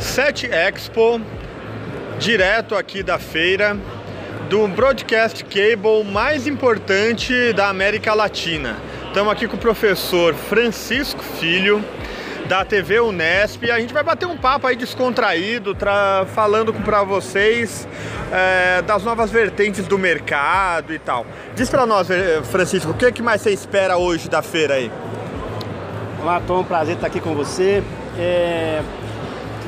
Set Expo, direto aqui da feira, do broadcast cable mais importante da América Latina. Estamos aqui com o professor Francisco Filho, da TV Unesp. A gente vai bater um papo aí descontraído, tra... falando para vocês é, das novas vertentes do mercado e tal. Diz para nós, eh, Francisco, o que, que mais você espera hoje da feira aí? Olá, Tom, prazer estar aqui com você. É...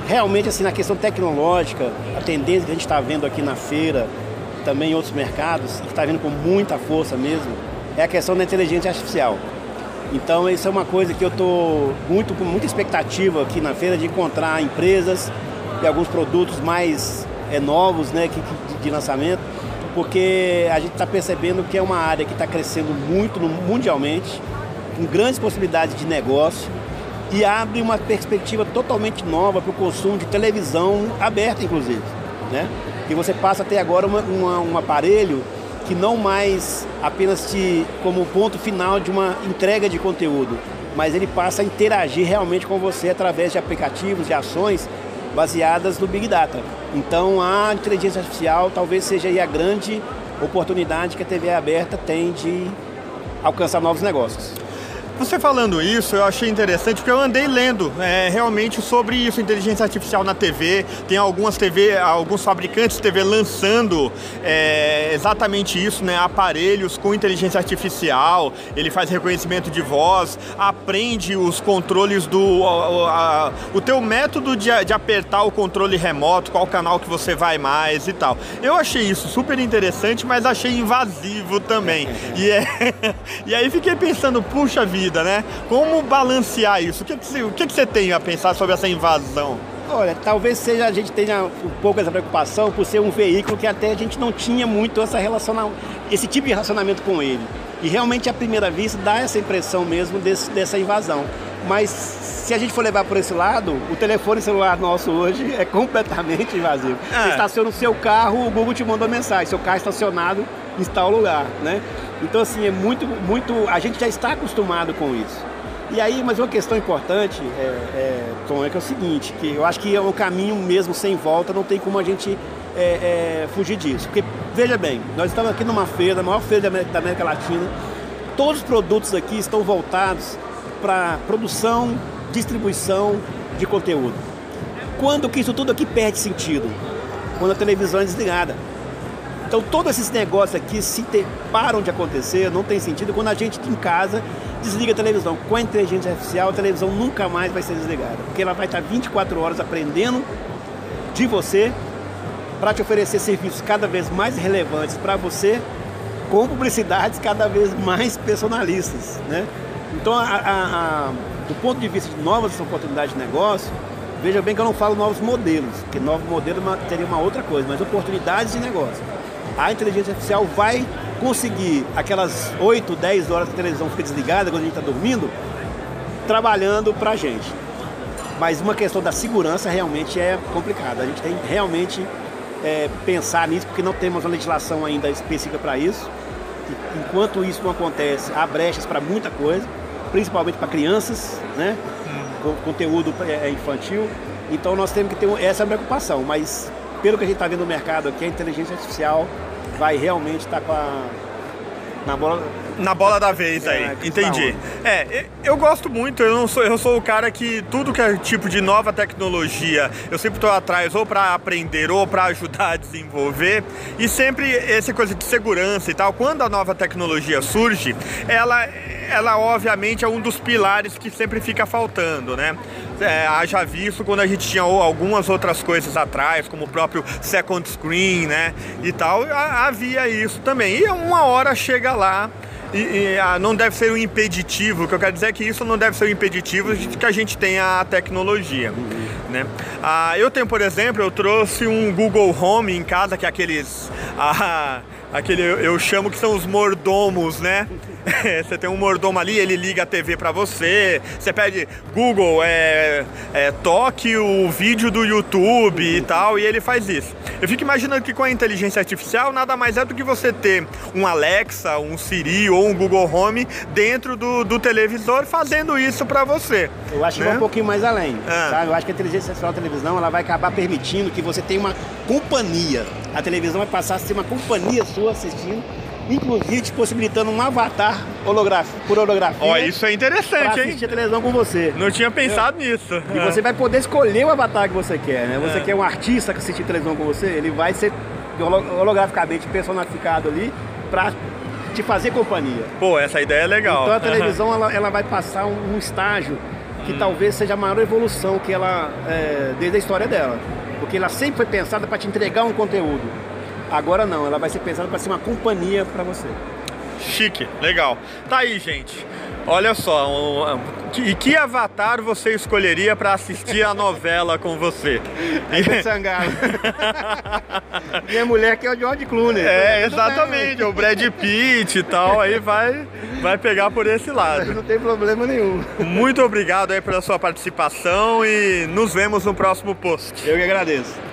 Realmente, assim, na questão tecnológica, a tendência que a gente está vendo aqui na feira, também em outros mercados, que está vindo com muita força mesmo, é a questão da inteligência artificial. Então isso é uma coisa que eu estou muito com muita expectativa aqui na feira de encontrar empresas e alguns produtos mais é, novos, né, que, de, lançamento, porque a gente está percebendo que é uma área que está crescendo muito mundialmente, com grandes possibilidades de negócio e abre uma perspectiva totalmente nova para o consumo de televisão aberta, inclusive, né? Que você passa até agora uma, uma, um aparelho que não mais apenas te como ponto final de uma entrega de conteúdo, mas ele passa a interagir realmente com você através de aplicativos, de ações baseadas no Big Data. Então a inteligência artificial talvez seja a grande oportunidade que a TV aberta tem de alcançar novos negócios. Você falando isso, eu achei interessante porque eu andei lendo é, realmente sobre isso, inteligência artificial na TV. Tem algumas TV, alguns fabricantes de TV lançando é, exatamente isso, né? Aparelhos com inteligência artificial. Ele faz reconhecimento de voz, aprende os controles do a, a, o teu método de, de apertar o controle remoto, qual canal que você vai mais e tal. Eu achei isso super interessante, mas achei invasivo também. E, é, e aí fiquei pensando, puxa vida vida, né? Como balancear isso? O que, que, você, o que, que você tem a pensar sobre essa invasão? Olha, talvez seja a gente tenha um pouco essa preocupação por ser um veículo que até a gente não tinha muito essa relaciona, esse tipo de relacionamento com ele. E realmente à primeira vista dá essa impressão mesmo desse, dessa invasão. Mas se a gente for levar por esse lado, o telefone celular nosso hoje é completamente invasivo. É. Você estaciona o seu carro, o Google te manda uma mensagem, seu carro estacionado em tal lugar, né? Então, assim, é muito, muito. A gente já está acostumado com isso. E aí, mas uma questão importante, é, é, Tom, é que é o seguinte, que eu acho que é o caminho mesmo sem volta, não tem como a gente é, é, fugir disso. Porque, veja bem, nós estamos aqui numa feira, a maior feira da América, da América Latina, todos os produtos aqui estão voltados para produção, distribuição de conteúdo. Quando que isso tudo aqui perde sentido? Quando a televisão é desligada. Então todos esses negócios aqui se te, param de acontecer, não tem sentido quando a gente em casa desliga a televisão. Com a inteligência artificial, a televisão nunca mais vai ser desligada, porque ela vai estar 24 horas aprendendo de você para te oferecer serviços cada vez mais relevantes para você, com publicidades cada vez mais personalistas, né? Então, a, a, a, do ponto de vista de novas oportunidades de negócio, veja bem que eu não falo novos modelos, porque novo modelo teria uma outra coisa, mas oportunidades de negócio a inteligência artificial vai conseguir aquelas 8, 10 horas que a televisão fica desligada quando a gente está dormindo, trabalhando para a gente. Mas uma questão da segurança realmente é complicada. A gente tem realmente é, pensar nisso, porque não temos uma legislação ainda específica para isso. E, enquanto isso não acontece, há brechas para muita coisa, principalmente para crianças, né? Com conteúdo é, infantil. Então nós temos que ter essa preocupação, mas pelo que a gente está vendo no mercado aqui, a inteligência artificial vai realmente estar tá com a. Na bola, na bola da vez aí, é, entendi. É, eu gosto muito, eu não sou, eu sou o cara que tudo que é tipo de nova tecnologia, eu sempre estou atrás ou para aprender ou para ajudar a desenvolver. E sempre essa coisa de segurança e tal, quando a nova tecnologia surge, ela ela obviamente é um dos pilares que sempre fica faltando, né? É, haja visto quando a gente tinha algumas outras coisas atrás, como o próprio second screen, né? E tal, havia isso também. E uma hora chega lá. E, e ah, não deve ser um impeditivo, o que eu quero dizer é que isso não deve ser um impeditivo de que a gente tenha a tecnologia. Né? Ah, eu tenho, por exemplo, eu trouxe um Google Home em casa, que é aqueles. Ah, aquele eu chamo que são os mordomos, né? você tem um mordomo ali, ele liga a TV para você. Você pede Google, é, é, toque o vídeo do YouTube e tal, e ele faz isso. Eu fico imaginando que com a inteligência artificial nada mais é do que você ter um Alexa, um Siri ou um Google Home dentro do, do televisor fazendo isso para você. Eu acho né? que vai um pouquinho mais além. Ah. Sabe? Eu acho que a inteligência artificial da televisão ela vai acabar permitindo que você tenha uma companhia. A televisão vai passar a ser uma companhia sua assistindo inclusive te possibilitando um avatar holográfico, por holografia. Ó, isso é interessante, assistir hein? a televisão com você. Não tinha pensado nisso. E você vai poder escolher o avatar que você quer, né? Você quer um artista que assistir televisão com você, ele vai ser holo- holograficamente personificado ali pra te fazer companhia. Pô, essa ideia é legal. Então a televisão ela, ela vai passar um, um estágio que talvez seja a maior evolução que ela é, desde a história dela, porque ela sempre foi pensada para te entregar um conteúdo. Agora não, ela vai ser pensada para ser uma companhia para você. Chique, legal. Tá aí, gente. Olha só, um, e que avatar você escolheria para assistir a novela com você? Ivete Sangalo. Minha mulher que é o George Clooney. É, exatamente, o Brad Pitt e tal, aí vai, vai pegar por esse lado. Não tem problema nenhum. Muito obrigado aí pela sua participação e nos vemos no próximo post. Eu que agradeço.